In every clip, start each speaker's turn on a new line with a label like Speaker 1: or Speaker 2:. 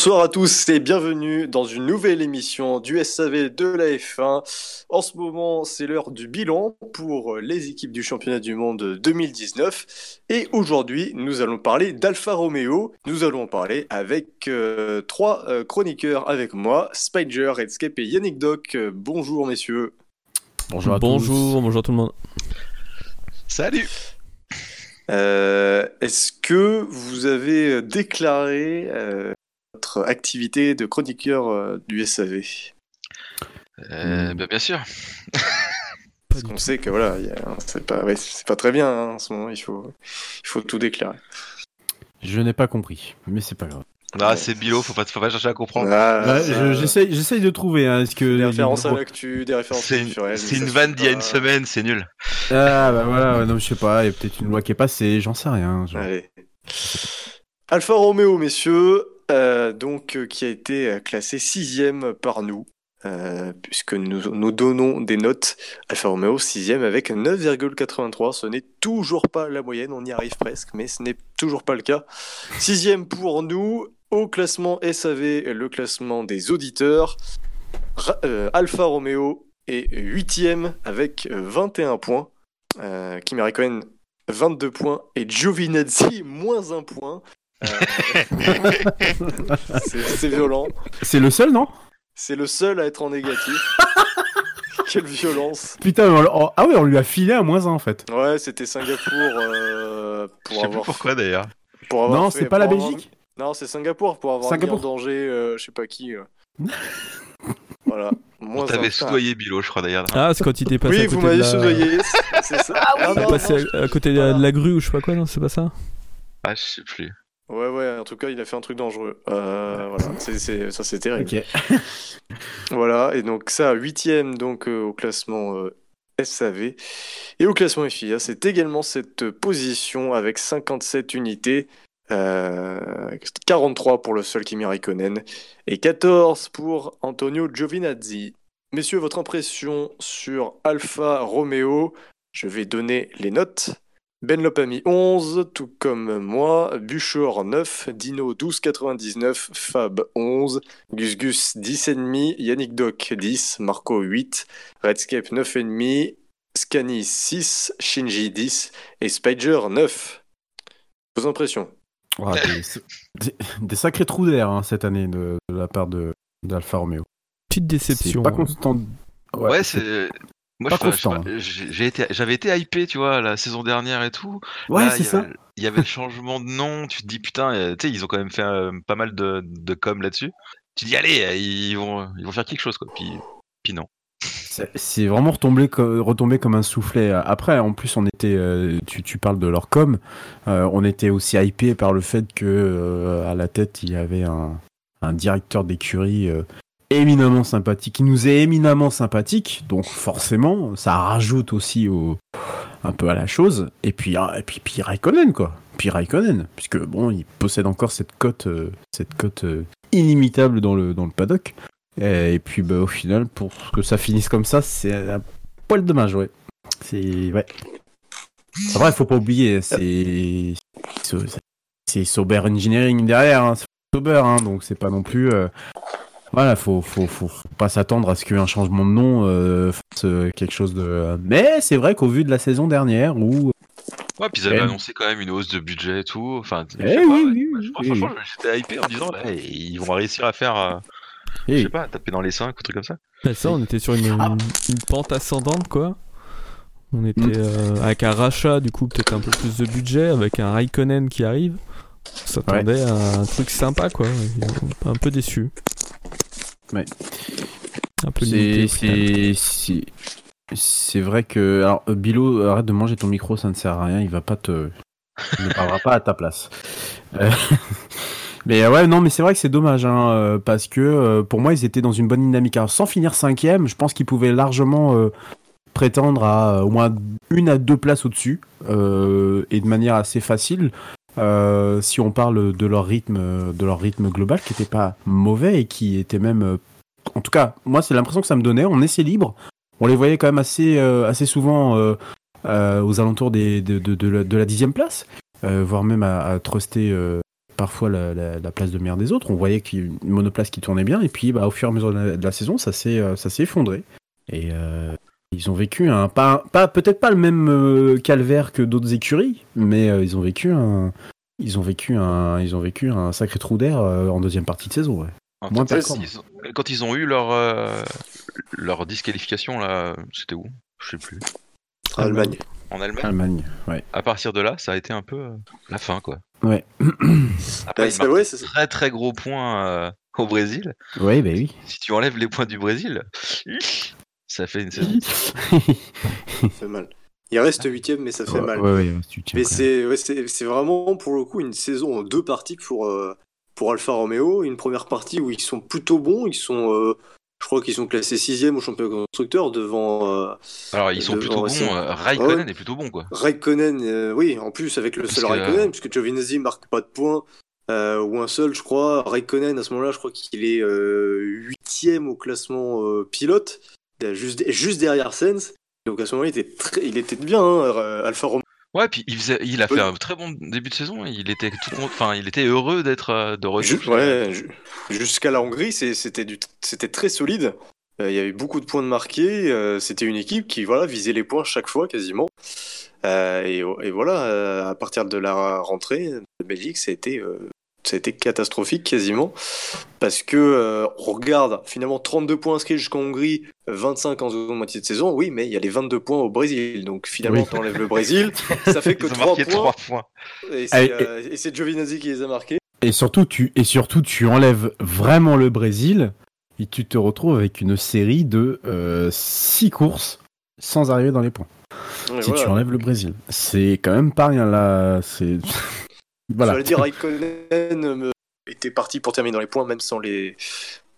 Speaker 1: Bonsoir à tous et bienvenue dans une nouvelle émission du SAV de la F1. En ce moment, c'est l'heure du bilan pour les équipes du championnat du monde 2019. Et aujourd'hui, nous allons parler d'Alfa Romeo. Nous allons en parler avec euh, trois euh, chroniqueurs avec moi, Spider, Redscape et Yannick Doc. Euh, bonjour messieurs.
Speaker 2: Bonjour à
Speaker 3: bonjour,
Speaker 2: tous.
Speaker 3: bonjour tout le monde.
Speaker 4: Salut
Speaker 1: Euh, Est-ce que vous avez déclaré euh, votre activité de chroniqueur euh, du SAV
Speaker 4: euh, bah, Bien sûr.
Speaker 1: Parce qu'on sait que voilà, a- c'est pas, ouais, c'est pas très bien hein, en ce moment, il faut, il faut tout déclarer.
Speaker 2: Je n'ai pas compris, mais c'est pas grave.
Speaker 4: Ah, c'est Bilo, faut pas, faut pas chercher à comprendre.
Speaker 1: Ah,
Speaker 2: Bah, je- J'essaye de trouver. Hein, est-ce que
Speaker 1: des références à l'actu, des références
Speaker 4: C'est une, une vanne d'il y a une semaine, c'est nul.
Speaker 2: Ah bah voilà, non, je sais pas. Il y a peut-être une loi qui est passée, j'en sais rien.
Speaker 1: Allez. Alfa Romeo, messieurs, euh, donc euh, qui a été euh, classé sixième par nous, puisque nous, nous donnons des notes. Alfa Romeo sixième avec 9,83. Ce n'est toujours pas la moyenne, on y arrive presque, mais ce n'est toujours pas le cas. Sixième pour nous. Au classement SAV, le classement des auditeurs, Ra- Alfa Romeo est huitième avec euh, 21 points. Kimi Raikkonen 22 points et Giovinazzi moins un point. Euh, c'est violent.
Speaker 2: C'est le seul, non?
Speaker 1: C'est le seul à être en négatif. Quelle violence.
Speaker 2: Putain, on- on- ah ouais, on lui a filé à moins 1 en fait.
Speaker 1: Ouais, c'était Singapour euh,
Speaker 4: Je
Speaker 1: pour
Speaker 4: sais plus pourquoi d'ailleurs.
Speaker 2: Non, c'est pas la
Speaker 1: avoir-
Speaker 2: Belgique
Speaker 1: Non, c'est Singapour pour avoir
Speaker 2: Singapour.
Speaker 1: mis en danger, euh, je sais pas qui. euh. voilà. Moins
Speaker 4: On t'avait soudoyé Bilo, je crois d'ailleurs.
Speaker 3: Ah, c'est quand il était passé
Speaker 1: Oui,
Speaker 3: à
Speaker 1: vous
Speaker 3: côté
Speaker 1: m'avez
Speaker 3: de la...
Speaker 1: soudoyé. c'est- ça. Ah,
Speaker 3: Il est
Speaker 1: non,
Speaker 3: passé
Speaker 1: non,
Speaker 3: à, à côté de la, de la grue ou je sais pas quoi, non, c'est pas ça?
Speaker 4: Ah, je sais plus.
Speaker 1: Ouais, ouais, en tout cas, il a fait un truc dangereux. Euh, voilà, ça c'est terrible. Voilà, et donc ça, huitième donc euh, au classement euh, SAV. Et au classement FIA, c'est également cette position avec 57 unités, euh, 43 pour le seul Kimi Raikkonen et 14 pour Antonio Giovinazzi. Messieurs, votre impression sur Alfa Romeo? Je vais donner les notes. Benlop a mis 11, tout comme moi. Buchor 9, Dino 12,99, Fab 11, Gus Gus 10,5, Yannick Doc 10, Marco 8, Redscape 9,5, Scani 6, Shinji 10 et Spider 9. Vos impressions
Speaker 2: Ah, des, des- des sacrés trous d'air hein, cette année de, de la part de d'Alfa Romeo.
Speaker 3: Petite déception.
Speaker 2: Pas
Speaker 3: hein.
Speaker 2: constant.
Speaker 4: Ouais, c'est. Moi, j'ai été, j'avais été hypé, tu vois, la saison dernière et tout.
Speaker 2: Ouais, c'est ça.
Speaker 4: Il y avait le changement de nom. Tu te dis putain, euh, tu sais, ils ont quand même fait euh, pas mal de, de com là-dessus. Tu te dis allez, euh, ils vont, ils vont faire quelque chose quoi. Puis, puis non.
Speaker 2: C'est vraiment retombé, co- retombé comme un soufflet. Après, en plus, on était, tu, tu parles de leur com, euh, on était aussi hypé par le fait que euh, à la tête il y avait un, un directeur d'écurie éminemment sympathique, qui nous est éminemment sympathique, donc forcément, ça rajoute aussi au, un peu à la chose. Et puis, ah, et puis, puis Raikkonen quoi, puis Raikkonen, puisque bon, il possède encore cette cote, euh, cette cote euh, inimitable dans le dans le paddock. Et puis bah, au final, pour que ça finisse comme ça, c'est un poil dommage, ouais. C'est ouais. Après, faut pas oublier, c'est c'est- Sauber Engineering derrière, hein. c'est Sauber, hein, donc c'est pas non plus. euh, Voilà, faut, faut, faut, faut pas s'attendre à ce qu'un changement de nom euh, fasse euh, quelque chose de. Mais c'est vrai qu'au vu de la saison dernière, où
Speaker 4: Ouais, puis ils avaient annoncé quand même une hausse de budget et tout. Enfin, je
Speaker 2: Eh
Speaker 4: sais pas,
Speaker 2: oui,
Speaker 4: ouais.
Speaker 2: oui,
Speaker 4: je- franchement, j'étais hypé en disant là, ils vont réussir à faire, euh, je
Speaker 2: eh,
Speaker 4: sais pas, taper dans les 5 ou truc comme ça.
Speaker 3: Bah, ça, on était sur une,
Speaker 2: Ah.
Speaker 3: une pente ascendante, quoi. On était
Speaker 2: Mm.
Speaker 3: euh, avec un rachat, du coup, peut-être un peu plus de budget, avec un Raikkonen qui arrive. On s'attendait à un truc sympa, quoi. Un peu déçu.
Speaker 2: Ouais.
Speaker 3: Un peu
Speaker 2: c'est vrai que alors euh, Bilo, arrête de manger ton micro, ça ne sert à rien, il va pas te il ne parlera pas à ta place. Euh, Mais ouais, non, mais c'est vrai que c'est dommage, hein, euh, parce que pour moi, ils étaient dans une bonne dynamique. Alors, sans finir cinquième, je pense qu'ils pouvaient largement euh, prétendre à au moins une à deux places au-dessus, euh, et de manière assez facile. Euh, si on parle de leur rythme, de leur rythme global, qui était pas mauvais et qui était même, euh, en tout cas, moi, c'est l'impression que ça me donnait. On essai libre, on les voyait quand même assez, euh, assez souvent aux alentours de, la, dixième place, voire même à, à truster parfois la, la- la place de meilleur des autres. On voyait qu'il y une monoplace qui tournait bien, et puis bah, au fur et à mesure de la, saison, ça s'est ça s'est effondré. Et ils ont vécu un pas, pas peut-être pas le même euh, calvaire que d'autres écuries, mais euh, ils ont vécu un ils ont vécu un ils ont vécu un sacré trou d'air euh, en deuxième partie de saison. Ouais.
Speaker 4: En
Speaker 2: Moins
Speaker 4: fait,
Speaker 2: performant.
Speaker 4: ils ont- quand ils ont eu leur, euh, leur disqualification, là, c'était où? Je sais plus.
Speaker 1: Allemagne.
Speaker 4: En Allemagne?
Speaker 2: Allemagne, ouais.
Speaker 4: À partir de là, ça a été un peu euh, la fin, quoi.
Speaker 2: Ouais.
Speaker 4: Après,
Speaker 1: Bah, c'est-
Speaker 4: très très gros points euh, au Brésil.
Speaker 2: Ouais, bah oui.
Speaker 4: Si tu enlèves les points du Brésil, ça fait une saison.
Speaker 1: Ça fait mal. Il reste huitième, mais ça fait
Speaker 2: ouais,
Speaker 1: mal.
Speaker 2: ouais, ouais,
Speaker 1: Mais c'est vraiment pour le coup une saison en deux parties pour, euh, pour Alfa Romeo. Une première partie où ils sont plutôt bons. Ils sont, euh, je crois qu'ils sont classés sixième au championnat constructeur devant euh,
Speaker 4: Alors, ils sont plutôt bons. euh, Raikkonen
Speaker 1: Ouais.
Speaker 4: est plutôt bon, quoi.
Speaker 1: Raikkonen. euh, oui, en plus avec le
Speaker 4: Parce
Speaker 1: seul
Speaker 4: que-
Speaker 1: Raikkonen, puisque Giovinazzi marque pas de points. euh, ou un seul, je crois. Raikkonen, à ce moment-là, je crois qu'il est euh, huitième au classement euh, pilote, euh, juste, juste derrière Sens. Donc à ce moment-là, il était, très, il était bien, hein, euh, Romeo.
Speaker 4: Ouais, puis il, faisait, il a
Speaker 1: Oui.
Speaker 4: fait un très bon début de saison. Il était tout, enfin, il était heureux d'être euh, de retour.
Speaker 1: Ouais, ju- jusqu'à la Hongrie, c'était du- c'était très solide. Euh, Il y avait beaucoup de points de marqués. euh, C'était une équipe qui voilà visait les points chaque fois quasiment. Euh, et, et voilà, euh, à partir de la rentrée de Belgique, ça a été, euh, ça a été catastrophique quasiment. Parce que euh, on regarde finalement 32 points inscrits jusqu'en Hongrie, 25 en seconde moitié de saison. Oui, mais il y a les 22 points au Brésil. Donc finalement,
Speaker 2: Oui.
Speaker 1: t'enlèves le Brésil, ça fait que
Speaker 4: Ils ont
Speaker 1: 3
Speaker 4: marqué
Speaker 1: points.
Speaker 4: 3 points.
Speaker 1: Et
Speaker 2: Allez,
Speaker 1: c'est euh, et c'est Giovinazzi qui les a marqués.
Speaker 2: Et surtout, tu, et surtout, tu enlèves vraiment le Brésil et tu te retrouves avec une série de 6 courses sans arriver dans les points.
Speaker 1: Et
Speaker 2: si
Speaker 1: voilà.
Speaker 2: tu enlèves le Brésil. C'est quand même pas rien là. C'est. Voilà.
Speaker 1: J'allais dire Raikkonen euh, était parti pour terminer dans les points, même sans, les,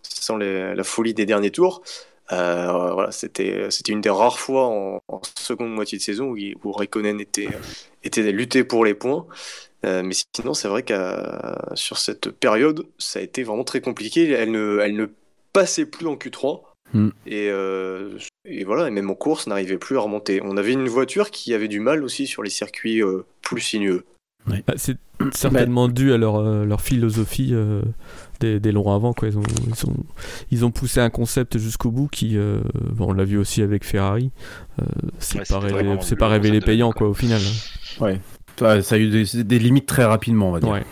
Speaker 1: sans les- la folie des derniers tours. Euh, voilà, c'était une des rares fois en, en seconde moitié de saison où, Raikkonen était, était lutté pour les points. Euh, mais sinon, c'est vrai qu'à sur cette période, ça a été vraiment très compliqué. Elle ne, elle ne passait plus en Q3.
Speaker 2: Hmm.
Speaker 1: Et, euh, et voilà, et même en course, n'arrivait plus à remonter. On avait une voiture qui avait du mal aussi sur les circuits plus sinueux.
Speaker 3: Bah, c'est certainement dû à leur, euh, leur philosophie euh, des, des longs avant. Quoi. Ils, ont, ils, ont, ils ont poussé un concept jusqu'au bout qui, euh, bon, on l'a vu aussi avec Ferrari, euh, c'est
Speaker 4: Ouais,
Speaker 3: pas, révélé- pas révélé
Speaker 4: de
Speaker 3: payant quoi, au final.
Speaker 2: Ouais, ça a eu des, des limites très rapidement, on va dire.
Speaker 3: Ouais.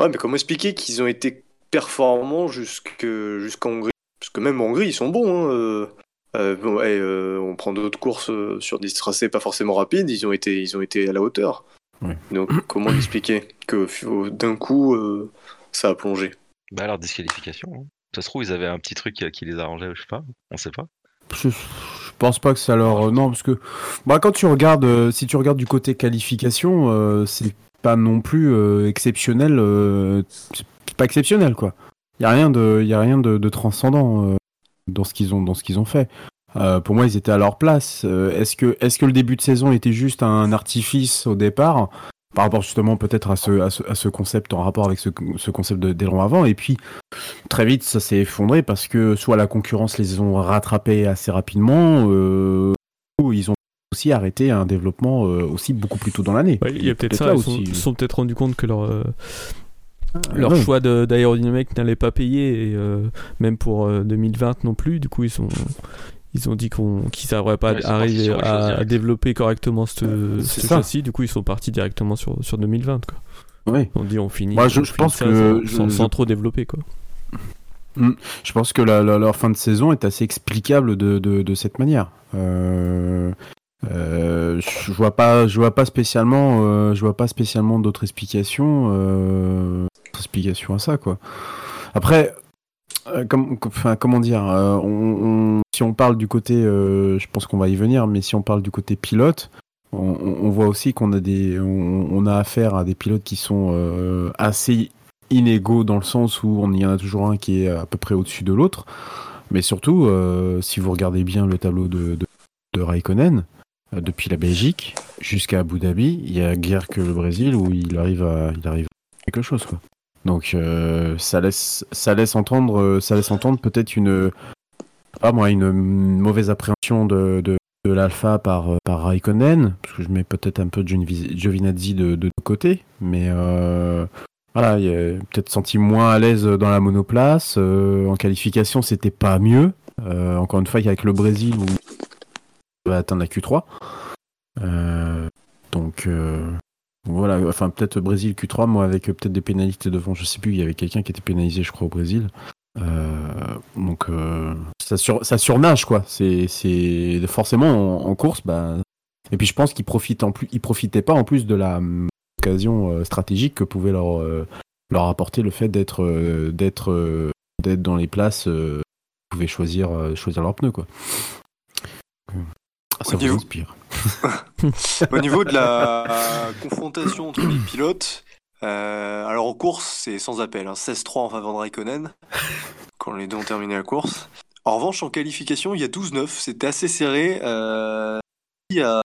Speaker 1: Ouais, mais comment expliquer qu'ils ont été performants jusque- jusqu'en Hongrie? Parce que même en Hongrie, ils sont bons. hein, euh, euh, bon, et, euh, on prend d'autres courses euh, sur des tracés pas forcément rapides, ils ont été, ils ont été à la hauteur.
Speaker 2: Ouais.
Speaker 1: Donc comment expliquer que d'un coup, euh, ça a plongé?
Speaker 4: Bah, alors, disqualification. hein. Ça se trouve, ils avaient un petit truc qui les arrangeait, je sais pas. On sait pas.
Speaker 2: Je, je pense pas que ça leur. non, parce que. Bah, quand tu regardes. euh, si tu regardes du côté qualification, euh, c'est pas non plus euh, exceptionnel. euh, c'est pas exceptionnel, quoi. Il y a rien de, y a rien de, de transcendant euh, dans ce qu'ils ont, dans ce qu'ils ont fait. Euh, pour moi, ils étaient à leur place. Euh, est-ce que, est-ce que le début de saison était juste un artifice au départ, par rapport justement peut-être à ce, à ce, à ce concept en rapport avec ce, ce concept d'aileron avant, et puis très vite ça s'est effondré parce que soit la concurrence les ont rattrapés assez rapidement, euh, ou ils ont aussi arrêté un développement aussi beaucoup plus tôt dans l'année.
Speaker 3: Ouais, il y a peut-être ça, ils sont, sont peut-être rendu compte que leur, leur
Speaker 2: Ouais.
Speaker 3: choix de- d'aérodynamique n'allait pas payer, et, euh, même pour euh, 2020 non plus. Du coup, ils sont. Ils ont dit qu'on qu'ils n'arriveraient pas
Speaker 4: Ouais,
Speaker 3: à arriver à, développer correctement ce,
Speaker 2: ça.
Speaker 3: châssis. Du coup, ils sont partis directement sur, sur 2020. Quoi. On dit on finit.
Speaker 2: Moi, je-
Speaker 3: on
Speaker 2: je
Speaker 3: finit
Speaker 2: pense
Speaker 3: ça
Speaker 2: que
Speaker 3: sans, sans-
Speaker 2: je-
Speaker 3: sans
Speaker 2: je-
Speaker 3: trop développer. Quoi.
Speaker 2: Je pense que la- la- leur fin de saison est assez explicable de, de, de cette manière. Euh, euh, je vois pas, je vois pas spécialement, euh, je vois pas spécialement d'autres explications, d'autres explications à ça quoi. Après, euh, comment dire, euh, si on parle du côté, euh, je pense qu'on va y venir, mais si on parle du côté pilote, on, voit aussi qu'on a des, on, a affaire à des pilotes qui sont assez inégaux dans le sens où on y en a toujours un qui est à peu près au-dessus de l'autre. Mais surtout, si vous regardez bien le tableau de, de, Raikkonen, depuis la Belgique jusqu'à Abu Dhabi, il y a guère que le Brésil où il arrive à, il arrive quelque chose. Quoi. Donc euh, ça laisse, ça laisse entendre, euh, ça laisse entendre peut-être une, pas moi, une mauvaise appréhension de, de, de l'alpha par, par Raikkonen, parce que je mets peut-être un peu Giovinazzi de, de, côté, mais voilà, il a peut-être senti moins à l'aise dans la monoplace. en qualification, c'était pas mieux. encore une fois, avec le Brésil, où va atteindre la Q3. donc, voilà, enfin peut-être Brésil Q3, moi avec peut-être des pénalités devant, je sais plus, il y avait quelqu'un qui était pénalisé, je crois, au Brésil. Euh, donc euh, ça, ça surnage quoi. C'est forcément en, course. Bah... Et puis je pense qu'ils profitent en plus, ils profitaient pas en plus de la hum, occasion euh, stratégique que pouvait leur leur apporter le fait d'être d'être dans les places. ils pouvaient choisir choisir leurs pneus quoi.
Speaker 1: Ça vous inspire. Au niveau de la confrontation entre les pilotes, euh, alors en course, c'est sans appel, 16-3 hein. en faveur de Raikkonen, quand les deux ont terminé la course. En revanche, en qualification, il y a 12-9, c'était assez serré. Euh, il a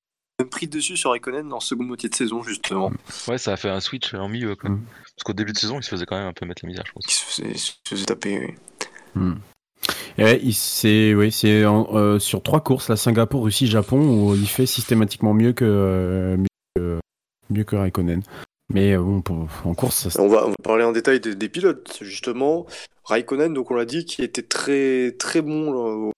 Speaker 1: pris dessus sur Raikkonen en seconde moitié de saison, justement.
Speaker 4: Ouais, ça a fait un switch en milieu. Quoi. Mm. Parce qu'au début de saison, il se faisait quand même un peu mettre la misère, je pense.
Speaker 1: Il se faisait, taper, oui.
Speaker 2: Mm. C'est oui, c'est euh, sur trois courses, la Singapour, Russie, Japon, où il fait systématiquement mieux que que, mieux que Raikkonen. Mais euh, bon, en course,
Speaker 1: ça... on, va, on va parler en détail des, pilotes, justement. Raikkonen, donc on l'a dit, qui était très très bon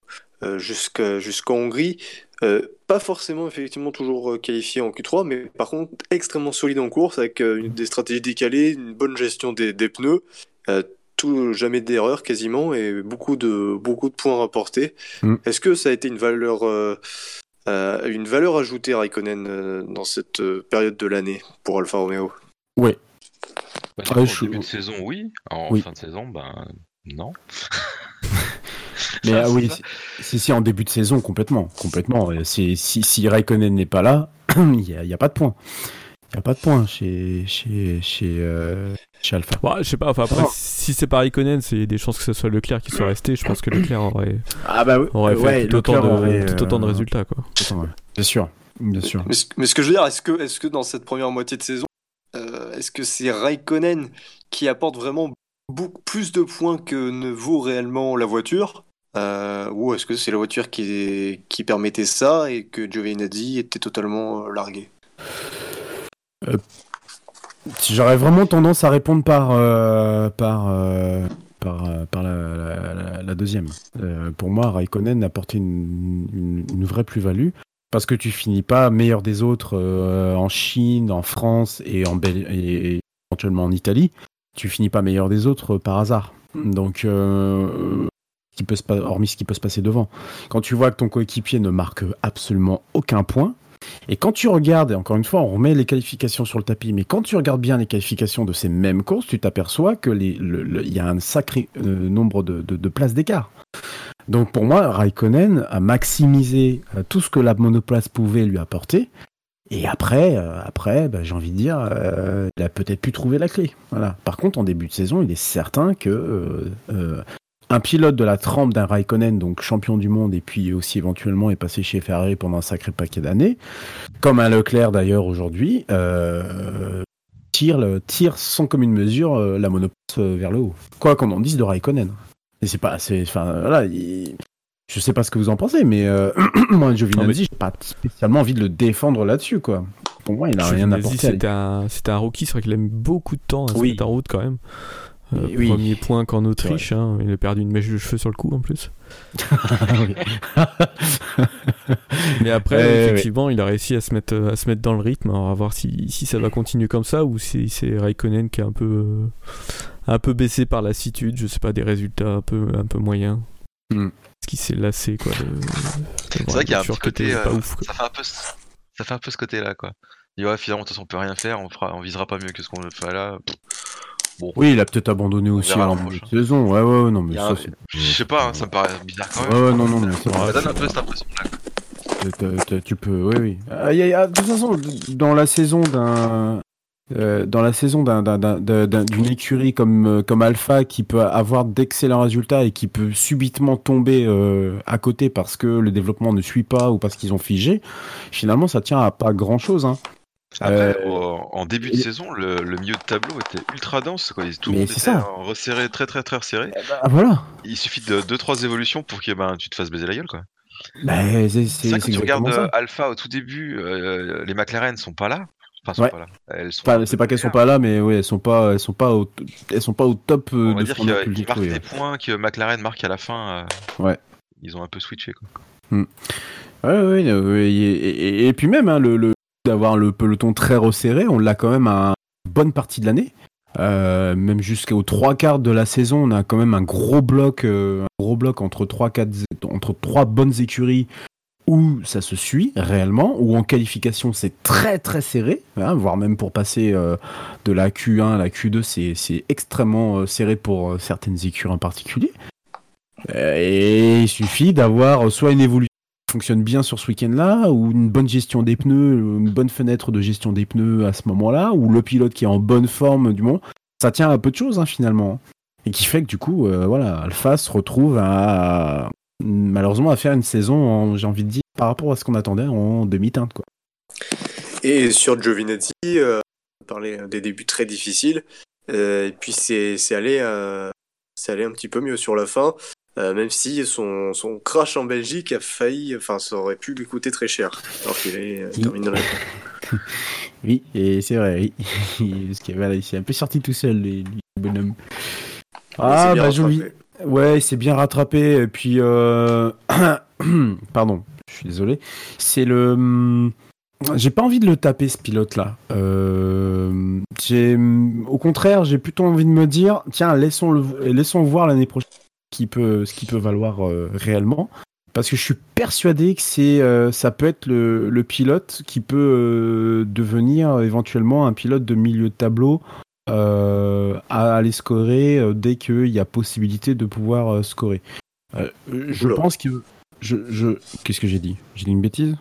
Speaker 1: euh, jusqu'en Hongrie. Euh, pas forcément effectivement toujours qualifié en Q3, mais par contre extrêmement solide en course avec une, des stratégies décalées, une bonne gestion des, des pneus, tout jamais d'erreur quasiment et beaucoup de beaucoup de points rapportés. Mm. Est-ce que ça a été une valeur une valeur ajoutée Raikkonen dans cette période de l'année pour Alfa Romeo?
Speaker 2: Ouais.
Speaker 4: Bah, en début de saison, oui. En fin de saison, ben non.
Speaker 2: Mais ah oui, si, si, en début de saison, complètement. complètement. Si, si, si Raikkonen n'est pas là, il n'y a, pas de point. Il n'y a pas de point chez, chez, chez, euh, chez Alpha.
Speaker 3: Bah, je sais pas, enfin, après, si c'est pas Raikkonen, c'est des chances que ce soit Leclerc qui soit resté. Je pense que Leclerc aurait,
Speaker 2: ah bah aurait
Speaker 3: fait tout, autant de, tout autant de euh, résultats. Quoi.
Speaker 2: Bien sûr. Bien sûr.
Speaker 1: Mais, mais, ce que je veux dire, est-ce que, est que dans cette première moitié de saison, euh, est-ce que c'est Raikkonen qui apporte vraiment beaucoup plus de points que ne vaut réellement la voiture euh, Ou est-ce que c'est la voiture qui, qui permettait ça et que Giovinazzi était totalement euh, largué?
Speaker 2: J'aurais vraiment tendance à répondre par, par, par, par la, deuxième. pour moi, Raikkonen apportait une, une vraie plus-value parce que tu finis pas meilleur des autres euh, en Chine, en France et en et éventuellement en Italie. Tu finis pas meilleur des autres euh, par hasard. Donc, euh, hormis ce qui peut se passer devant. Quand tu vois que ton coéquipier ne marque absolument aucun point, et quand tu regardes, et encore une fois, on remet les qualifications sur le tapis, mais quand tu regardes bien les qualifications de ces mêmes courses, tu t'aperçois que il y a un sacré nombre de places d'écart. Donc pour moi, Raikkonen a maximisé euh, tout ce que la monoplace pouvait lui apporter. Et après, euh, après, bah, j'ai envie de dire, euh, il a peut-être pu trouver la clé. Voilà. Par contre, en début de saison, il est certain que un pilote de la trempe d'un Raikkonen, donc champion du monde, et puis aussi éventuellement est passé chez Ferrari pendant un sacré paquet d'années, comme un Leclerc d'ailleurs aujourd'hui, tire, tire sans commune mesure la monoplace vers le haut. Quoi qu'on en dise de Raikkonen c'est pas, enfin, voilà, je sais pas ce que vous en pensez, mais euh, moi, Giovinazzi, j'ai pas spécialement envie de le défendre là-dessus, quoi. Pour moi, il a rien à apporté.
Speaker 3: C'était un, un rookie, c'est vrai qu'il a mis beaucoup de temps à se mettre en route quand même. Euh, premier point qu'en Autriche, hein, il a perdu une mèche de cheveux sur le coup en plus. Mais après, effectivement, il a réussi à se mettre à se mettre dans le rythme. on va voir si, si ça va continuer comme ça ou si c'est Raikkonen qui est un peu euh, un peu baissé par lassitude, je sais pas, des résultats un peu, un peu moyens. Mm. Ce qui s'est lassé, quoi.
Speaker 4: C'est vrai qu'il y a un petit côté. Euh, ça, fait un peu, ça fait un peu ce côté-là, quoi. Il ouais, finalement, de toute façon, on peut rien faire, on, fera, on visera pas mieux que ce qu'on fait là.
Speaker 2: Bon. Oui, il a peut-être abandonné aussi à la saison. Ouais, ouais, non, mais ça,
Speaker 4: Je sais pas, hein, ça me paraît bizarre quand même.
Speaker 2: Ouais, ouais non, non, mais
Speaker 4: ça donne un peu cette impression-là.
Speaker 2: Tu peux, oui, oui. Ah, de toute façon, dans la saison d'un euh, dans la saison d'une écurie comme, euh, comme Alpha qui peut avoir d'excellents résultats et qui peut subitement tomber euh, à côté parce que le développement ne suit pas ou parce qu'ils ont figé, finalement ça tient à pas grand chose. Hein.
Speaker 4: En début de saison, le, milieu de tableau était ultra dense. Quoi. Tout le monde était ça. resserré, très très très resserré.
Speaker 2: Eh ben, voilà.
Speaker 4: Il suffit de 2-3 évolutions pour que ben, tu te fasses baiser la gueule. Quoi.
Speaker 2: Bah, c'est
Speaker 4: que quand tu regardes
Speaker 2: ça.
Speaker 4: euh, Alpha au tout début, euh, les McLaren sont pas là. Enfin, sont
Speaker 2: Ouais.
Speaker 4: pas là.
Speaker 2: Enfin,
Speaker 4: un
Speaker 2: c'est
Speaker 4: peu
Speaker 2: pas qu'elles sont pas là, mais oui, elles sont pas, elles sont pas au, elles sont pas au top euh,
Speaker 4: On va
Speaker 2: de
Speaker 4: dire
Speaker 2: ce qu'on a
Speaker 4: qu'ils marquent
Speaker 2: découvrir.
Speaker 4: des points que McLaren marque à la fin. euh,
Speaker 2: Ouais.
Speaker 4: Ils ont un peu switché. Quoi.
Speaker 2: Ouais, ouais, euh, et, et- et puis même hein, le, le- d'avoir le peloton très resserré, on l'a quand même à une bonne partie de l'année. Euh, même jusqu'aux trois quarts de la saison, on a quand même un gros bloc, euh, un gros bloc entre trois, bonnes écuries où ça se suit réellement, où en qualification c'est très très serré, hein, voire même pour passer euh, de la Q1 à la Q2, c'est, extrêmement serré pour certaines écuries en particulier. Et il suffit d'avoir soit une évolution fonctionne bien sur ce week-end-là, ou une bonne gestion des pneus, une bonne fenêtre de gestion des pneus à ce moment-là, ou le pilote qui est en bonne forme du moment. Ça tient à peu de choses hein, finalement. Et qui fait que du coup, euh, voilà, Alpha se retrouve à malheureusement à faire une saison, j'ai envie de dire, par rapport à ce qu'on attendait en demi-teinte. Quoi.
Speaker 1: Et sur Giovinazzi, euh, on parlait des débuts très difficiles. euh, et puis c'est c'est allé, euh, c'est allé un petit peu mieux sur la fin. euh, même si son, son crash en Belgique a failli, enfin ça aurait pu lui coûter très cher, alors qu'il est euh,
Speaker 2: Oui.
Speaker 1: terminé
Speaker 2: Oui, et c'est vrai, oui. Parce qu'il voilà, il s'est un peu sorti tout seul, les, les bonhommes. Ah, bah Jovi. Ouais, c'est bien rattrapé. Et puis, euh... pardon, je suis désolé. C'est le. J'ai pas envie de le taper ce pilote-là. Euh... Au contraire, j'ai plutôt envie de me dire, tiens, laissons le, laissons voir l'année prochaine ce qui peut, ce qui peut valoir euh, réellement. Parce que je suis persuadé que c'est, euh, ça peut être le, le pilote qui peut devenir éventuellement un pilote de milieu de tableau à aller scorer dès qu'il y a possibilité de pouvoir scorer. Je pense que je, je... qu'est-ce que j'ai dit? J'ai dit une bêtise?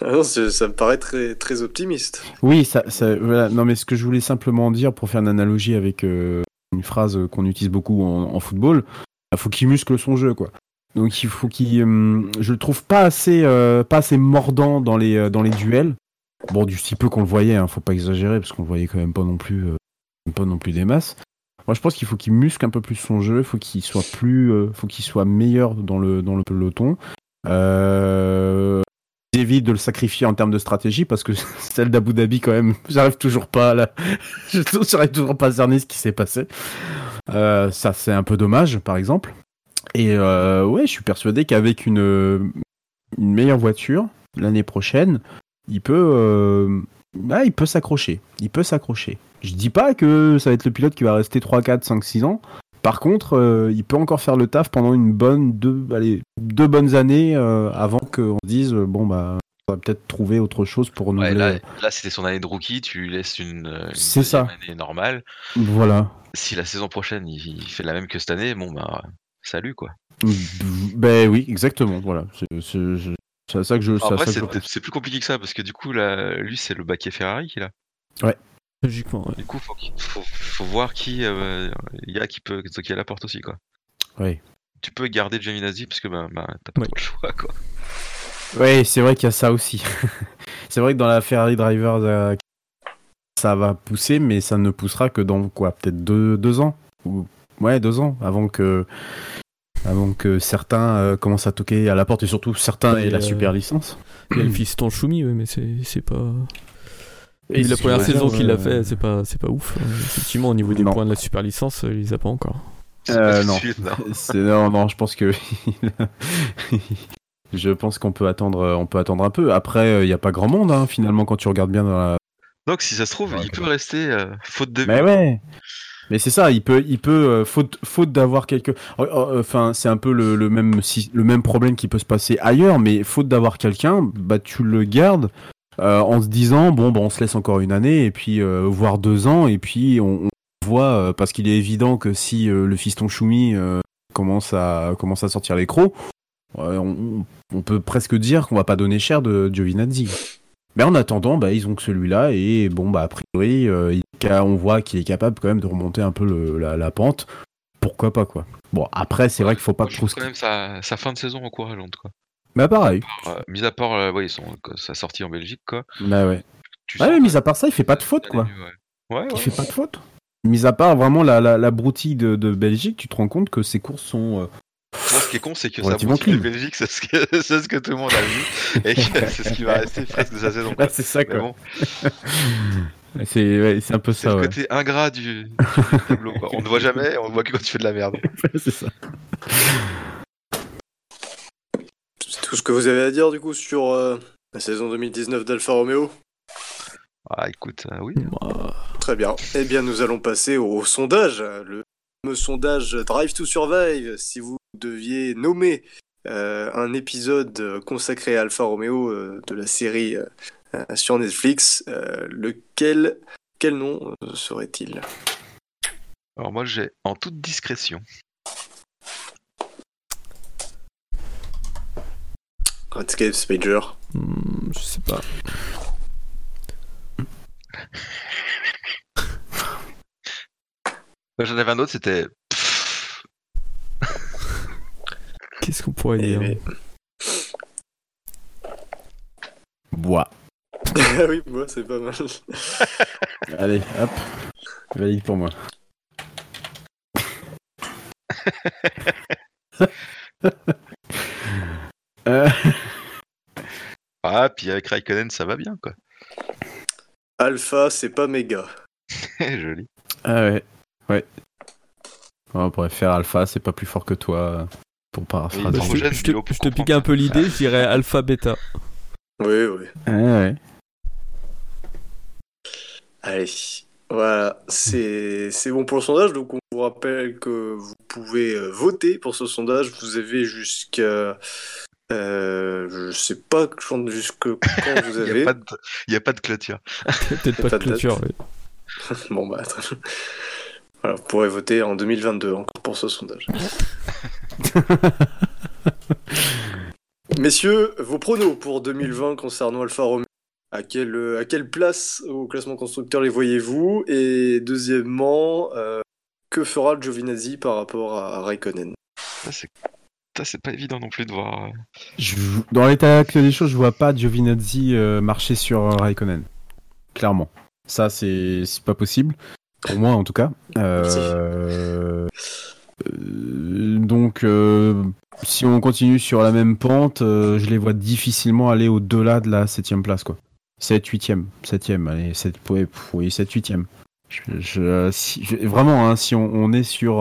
Speaker 1: Ah non, ça me paraît très, très optimiste.
Speaker 2: Oui. Non, mais ce que je voulais simplement dire pour faire une analogie avec euh, une phrase qu'on utilise beaucoup en, football, il faut qu'il muscle son jeu, quoi. Donc il faut qu'il, hum, je le trouve pas assez, euh, pas assez mordant dans les euh, dans les duels. Bon, du si peu qu'on le voyait, hein, faut pas exagérer parce qu'on le voyait quand même pas non plus, euh, pas non plus des masses. Moi, je pense qu'il faut qu'il muscle un peu plus son jeu, faut qu'il soit plus, euh, faut qu'il soit meilleur dans le dans le peloton. Euh, J'évite de le sacrifier en termes de stratégie parce que celle d'Abu Dhabi quand même, j'arrive toujours pas à la... je j'arrive toujours pas à cerner ce qui s'est passé. Euh, ça c'est un peu dommage par exemple. Et euh, ouais, je suis persuadé qu'avec une une meilleure voiture l'année prochaine, il peut euh, ah, il peut s'accrocher, il peut s'accrocher. Je dis pas que ça va être le pilote qui va rester 3 4 5 6 ans. Par contre, euh, il peut encore faire le taf pendant une bonne deux allez, deux bonnes années euh, avant qu'on se dise bon bah on va peut-être trouver autre chose pour
Speaker 4: Ouais,
Speaker 2: renouveler.
Speaker 4: là, là c'était son année de rookie, tu lui laisses une, une
Speaker 2: C'est
Speaker 4: deuxième
Speaker 2: ça.
Speaker 4: année normale.
Speaker 2: Voilà.
Speaker 4: Si la saison prochaine il, il fait la même que cette année, bon bah salut quoi.
Speaker 2: Ben oui, exactement. Voilà. C'est ça que je. c'est
Speaker 4: Après plus compliqué que ça parce que du coup là, lui c'est le baquet Ferrari qu'il a.
Speaker 3: Logiquement, ouais.
Speaker 4: Du coup faut, faut, faut voir qui euh, il y a qui peut qui a la porte aussi quoi.
Speaker 2: Oui.
Speaker 4: Tu peux garder Giovinazzi parce que bah, bah, t'as pas
Speaker 3: Ouais.
Speaker 4: trop le choix quoi.
Speaker 2: Ouais, c'est vrai qu'il y a ça aussi. c'est vrai que dans la Ferrari Drivers, euh, ça va pousser, mais ça ne poussera que dans quoi Peut-être deux, deux ans Ou- Ouais, deux ans avant que avant que certains euh, commencent à toquer à la porte et surtout certains
Speaker 3: Et,
Speaker 2: aient la
Speaker 3: euh,
Speaker 2: super licence.
Speaker 3: Il y a le fiston Choumi, oui, mais c'est c'est pas.
Speaker 2: Et
Speaker 3: la
Speaker 2: c'est
Speaker 3: première saison qu'il a
Speaker 2: euh,
Speaker 3: fait, c'est pas, c'est pas ouf. Euh, Effectivement, au niveau des
Speaker 2: Non.
Speaker 3: points de la super licence, euh, il les a pas encore.
Speaker 2: Euh,
Speaker 4: de
Speaker 2: non.
Speaker 4: non.
Speaker 2: C'est- non, non, je pense que je pense qu'on peut attendre, on peut attendre un peu. Après, il n'y a pas grand monde hein, finalement quand tu regardes bien dans la.
Speaker 4: Donc si ça se trouve,
Speaker 2: Ouais,
Speaker 4: il peut rester euh, faute de
Speaker 2: Mais ouais. Mais c'est ça, il peut, il peut, euh, faute, faute d'avoir quelques, oh, oh, enfin, c'est un peu le, le même, si- le même problème qui peut se passer ailleurs, mais faute d'avoir quelqu'un, bah tu le gardes euh, en se disant bon, bah, on se laisse encore une année et puis euh, voire deux ans et puis on, on voit euh, parce qu'il est évident que si euh, le fiston Choumi commence à commence à sortir les crocs, on, on peut presque dire qu'on va pas donner cher de Giovinazzi. Mais en attendant, bah, ils ont que celui-là et bon, bah, a priori, on voit qu'il est capable quand même de remonter un peu le- la, la pente. Pourquoi pas, quoi. Bon, après, c'est vrai qu'il faut pas
Speaker 4: je trouve quand même sa, sa fin de saison encourageante quoi.
Speaker 2: Bah, pareil.
Speaker 4: Euh, mis à part euh, ouais, son, sa sortie en Belgique quoi.
Speaker 2: Bah, ouais.
Speaker 4: Tu
Speaker 2: Ah ouais, mis à part ça, il fait pas de faute, quoi.
Speaker 4: ouais. Ouais,
Speaker 2: Il fait pas de faute. Mis à part vraiment la, la, la broutille de, de Belgique, tu te rends compte que ses courses sont. euh,
Speaker 4: Bon, ce qui est con, c'est que motive la
Speaker 2: clean.
Speaker 4: Belgique, c'est ce, que, c'est ce que tout le monde a vu, et que c'est ce qui va rester presque de sa saison.
Speaker 2: c'est ça quoi.
Speaker 4: bon,
Speaker 2: C'est c'est un peu
Speaker 4: c'est
Speaker 2: ça,
Speaker 4: le
Speaker 2: ouais.
Speaker 4: côté ingrat du, du tableau. Quoi. On ne voit jamais, on ne voit que quand tu fais de la merde.
Speaker 2: c'est ça.
Speaker 1: C'est tout ce que vous avez à dire du coup sur euh, la saison 2019 d'Alfa Romeo?
Speaker 4: Ah, écoute, euh, oui.
Speaker 3: Bah,
Speaker 1: Très bien. Eh bien, nous allons passer au sondage, le fameux sondage Drive to Survive. Si vous deviez nommer euh, un épisode consacré à Alfa Romeo euh, de la série sur Netflix, euh, lequel, quel nom serait-il?
Speaker 4: Alors moi, j'ai en toute discrétion.
Speaker 1: Redscape Spager.
Speaker 3: hmm, je sais pas.
Speaker 4: J'en avais un autre, c'était.
Speaker 3: Qu'est-ce qu'on pourrait
Speaker 1: Eh
Speaker 3: dire
Speaker 1: mais-
Speaker 2: Bois.
Speaker 1: Ah oui, moi, c'est pas mal.
Speaker 2: Allez, hop. Valide pour moi. Euh,
Speaker 4: Ah, avec Raikkonen, ça va bien, quoi.
Speaker 1: Alpha, c'est pas méga.
Speaker 4: Joli.
Speaker 2: ah ouais. Ouais. On pourrait faire Alpha, c'est pas plus fort que toi. Pour
Speaker 4: Oui,
Speaker 2: paraphraser.
Speaker 3: Je,
Speaker 4: Homogène,
Speaker 3: te- je te,
Speaker 4: Milo, pour
Speaker 3: je te pique un peu l'idée, je dirais alpha bêta.
Speaker 1: Oui, oui.
Speaker 2: Ouais, ouais.
Speaker 1: Allez, voilà, c'est c'est bon pour le sondage. Donc on vous rappelle que vous pouvez euh, voter pour ce sondage. Vous avez jusqu'à, euh, je sais pas jusque quand vous
Speaker 4: Il n'y
Speaker 1: avez.
Speaker 4: il y a pas de clôture.
Speaker 3: Peut-être pas
Speaker 1: Pas
Speaker 3: de clôture.
Speaker 1: Bon bah, très bien. voilà, vous pourrez voter en 2022 encore pour ce sondage. Messieurs, vos pronos pour 2020 concernant Alfa Romeo. À quelle, à quelle place au classement constructeur les voyez-vous? Et deuxièmement, euh, que fera Giovinazzi par rapport à Raikkonen?
Speaker 4: C'est c'est pas évident non plus de voir. euh.
Speaker 2: Je- dans l'état actuel des choses, je vois pas Giovinazzi euh, marcher sur euh, Raikkonen. Clairement. Ça, c'est pas possible. Pour moi, en tout cas. Euh, euh, donc, euh, si on continue sur la même pente, je les vois difficilement aller au-delà de la 7ème place, quoi. 7, 8ème. 7ème, allez, 7, ouais, pff, oui, 7, 8ème. Je, je- si- je- vraiment, hein, si on, on est sur.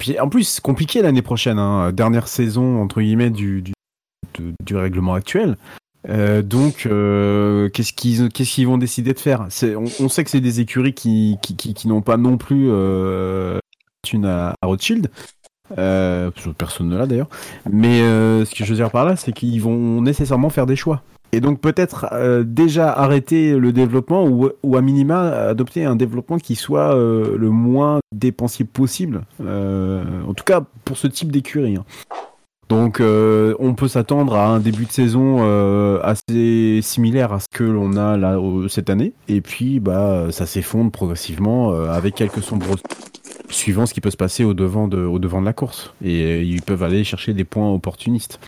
Speaker 2: Puis en plus, c'est compliqué l'année prochaine, hein, dernière saison, entre guillemets, du, règlement actuel. Euh, donc, euh, qu'est-ce qu'ils vont décider de faire? On, sait que c'est des écuries qui, n'ont pas non plus euh, une à, à Rothschild. Personne ne l'a d'ailleurs. Mais ce que je veux dire par là, c'est qu'ils vont nécessairement faire des choix. Et donc peut-être euh, déjà arrêter le développement ou, à minima adopter un développement qui soit euh, le moins dépensier possible. Euh, en tout cas pour ce type d'écurie. hein. Donc on peut s'attendre à un début de saison assez similaire à ce que l'on a là cette année. Et puis bah ça s'effondre progressivement avec quelques sombres suivant ce qui peut se passer au devant de, au devant de la course. Et ils peuvent aller chercher des points opportunistes.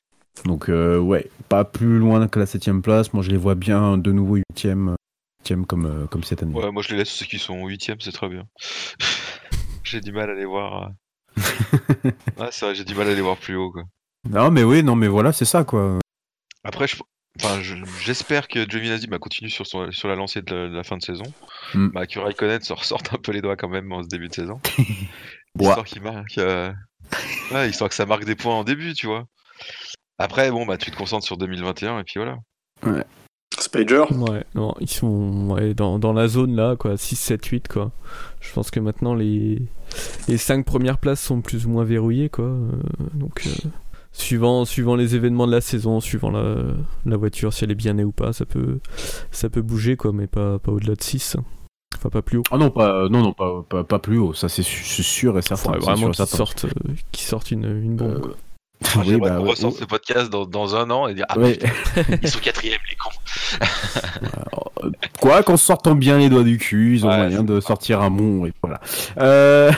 Speaker 2: Donc euh, ouais, pas plus loin que la septième place. Moi je les vois bien de nouveau huitième, huitième comme, euh, comme cette année.
Speaker 4: Ouais, moi je les laisse ceux qui sont 8ème, c'est très bien. j'ai du mal à les voir. euh. ouais, c'est vrai, j'ai du mal à les voir plus haut. Quoi.
Speaker 2: Non mais oui, non mais voilà, c'est ça quoi.
Speaker 4: Après, je- enfin, je- j'espère que Giovinazzi bah, continue sur, son- sur la lancée de la, de la fin de saison.
Speaker 2: Mm.
Speaker 4: Bah, que Raikkonen se ressorte un peu les doigts quand même en ce début de saison. Histoire qu'il marque. euh, Ouais, histoire que ça marque des points en début, tu vois. Après, bon, bah, tu te concentres sur 2021 et puis voilà.
Speaker 1: Spager
Speaker 3: Ouais, non, ils sont ouais, dans, dans la zone là, quoi, 6, 7, 8, quoi. Je pense que maintenant les, les 5 premières places sont plus ou moins verrouillées, quoi. euh, donc, euh, suivant, suivant les événements de la saison, suivant la, la voiture, si elle est bien née ou pas, ça peut, ça peut bouger, quoi, mais pas, pas au-delà de 6. Enfin, pas plus haut.
Speaker 2: Ah non, pas, non, non, pas, pas, pas plus haut. Ça c'est sûr et certain. C'est
Speaker 3: vraiment qu'ils
Speaker 2: certain.
Speaker 3: sortent, euh, qu'ils sortent une, une bombe.
Speaker 2: Euh,
Speaker 3: quoi.
Speaker 4: Moi,
Speaker 2: oui, bah, ouais, ouais.
Speaker 4: ce podcast dans, dans un an et dire Ah,
Speaker 2: Ouais.
Speaker 4: putain, ils sont quatrième, les cons.
Speaker 2: Quoi qu'en sortant bien les doigts du cul, ils ont
Speaker 4: Ouais,
Speaker 2: moyen de sortir un bon et voilà. Euh...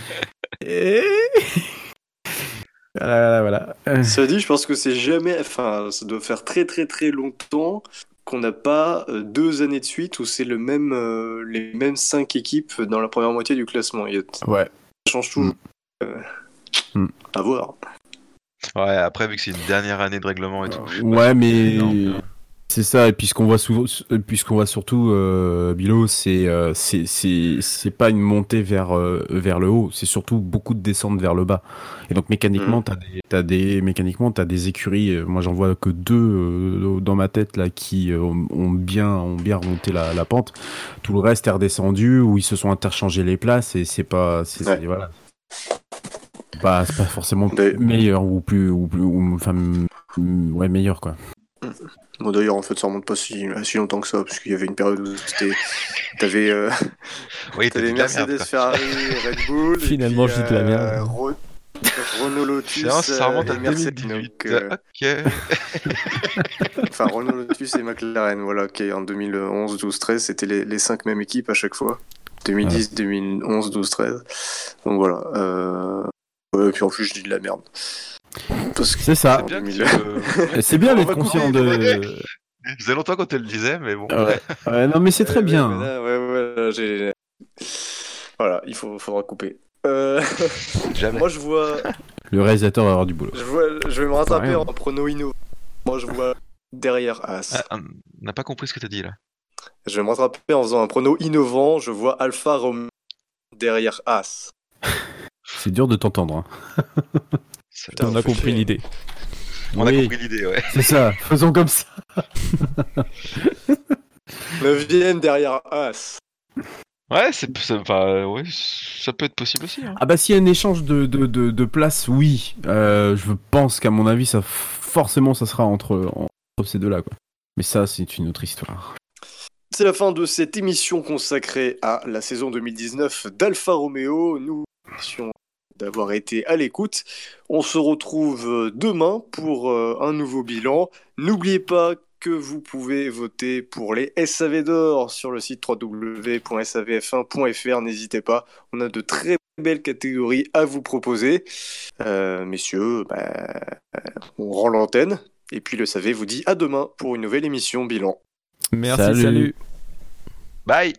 Speaker 2: et- voilà, voilà. Euh,
Speaker 1: Ça dit, je pense que c'est jamais. Enfin, ça doit faire très très très longtemps qu'on n'a pas euh, deux années de suite où c'est le même, euh, les mêmes cinq équipes dans la première moitié du classement. A-
Speaker 2: Ouais.
Speaker 1: Ça change toujours. Euh,
Speaker 2: Mm.
Speaker 1: À voir.
Speaker 4: Ouais, après, vu que c'est une dernière année de règlement et tout.
Speaker 2: Ouais, mais
Speaker 4: c'est
Speaker 2: ça. Et puis ce qu'on voit, sou- puisqu'on voit surtout, euh, Bilo, c'est euh, c'est c'est c'est pas une montée vers euh, vers le haut. C'est surtout beaucoup de descentes vers le bas. Et donc mécaniquement, t'as des t'as des mécaniquement t'as des écuries. euh, Moi, j'en vois que deux euh, dans ma tête là qui euh, ont ont bien ont bien remonté la, la pente. Tout le reste est redescendu ou ils se sont interchangés les places et c'est pas c'est
Speaker 1: Ouais.
Speaker 2: voilà. C'est pas forcément
Speaker 1: Mais-
Speaker 2: meilleur ou plus ou plus ou enfin ouais meilleur quoi.
Speaker 1: Bon, d'ailleurs, en fait, ça remonte pas si, si longtemps que ça, parce qu'il y avait une période où c'était. T'avais euh,
Speaker 4: Oui,
Speaker 1: t'avais
Speaker 4: merde.
Speaker 1: Mercedes. Ferrari, Red Bull.
Speaker 3: Finalement,
Speaker 1: puis,
Speaker 3: je dis de la
Speaker 1: euh,
Speaker 3: merde.
Speaker 1: Re- Renault Lotus.
Speaker 4: Non, ça remonte
Speaker 1: euh,
Speaker 4: à
Speaker 1: et Mercedes.
Speaker 4: 2018.
Speaker 1: donc, euh,
Speaker 4: Ok.
Speaker 1: Enfin, Renault Lotus et McLaren, voilà, qui en 2011, 12, 13, c'était les, les cinq mêmes équipes à chaque fois. 2010, 2011, 12, 13. Donc voilà. Euh... Ouais, et puis en plus, je dis de la merde. Parce que
Speaker 2: C'est ça.
Speaker 4: C'est bien que
Speaker 1: 2000.
Speaker 4: tu, euh,
Speaker 2: C'est bien d'être conscient de.
Speaker 4: Ça faisait longtemps qu'on te le disait, mais bon.
Speaker 2: Ouais. Ouais, non, mais c'est très
Speaker 1: Ouais,
Speaker 2: bien.
Speaker 1: mais là, ouais, ouais, là, j'ai- Voilà, il faut, faudra couper. Euh,
Speaker 4: Jamais.
Speaker 1: moi, je vois,
Speaker 2: Le réalisateur va avoir du boulot.
Speaker 1: je vois, je vais me rattraper en prono inno. Moi, je vois derrière As.
Speaker 4: Ah, on n'a pas compris ce que t'as dit là.
Speaker 1: Je vais me rattraper en faisant un prono innovant. Je vois Alpha Romeo derrière As.
Speaker 2: C'est dur de t'entendre. hein.
Speaker 1: Putain,
Speaker 3: On a compris l'idée.
Speaker 4: On a compris l'idée, ouais.
Speaker 2: C'est ça. Faisons comme ça.
Speaker 1: Neuvième derrière As.
Speaker 4: Ouais, c'est, c'est- enfin, euh, ouais, ça peut être possible aussi. hein.
Speaker 2: Ah bah s'il y a un échange de, de, de, de places, oui. Euh, je pense qu'à mon avis, ça forcément, ça sera entre, entre ces deux-là. quoi. Mais ça, c'est une autre histoire.
Speaker 1: C'est la fin de cette émission consacrée à la saison 2019 d'Alfa Romeo. Nous d'avoir été à l'écoute. On se retrouve demain pour euh, un nouveau bilan. N'oubliez pas que vous pouvez voter pour les SAV d'or sur le site www.savf1.fr. N'hésitez pas, on a de très belles catégories à vous proposer. Euh, messieurs, bah, on rend l'antenne. Et puis le SAV vous dit à demain pour une nouvelle émission bilan.
Speaker 3: Merci,
Speaker 2: Salut.
Speaker 3: salut.
Speaker 4: Bye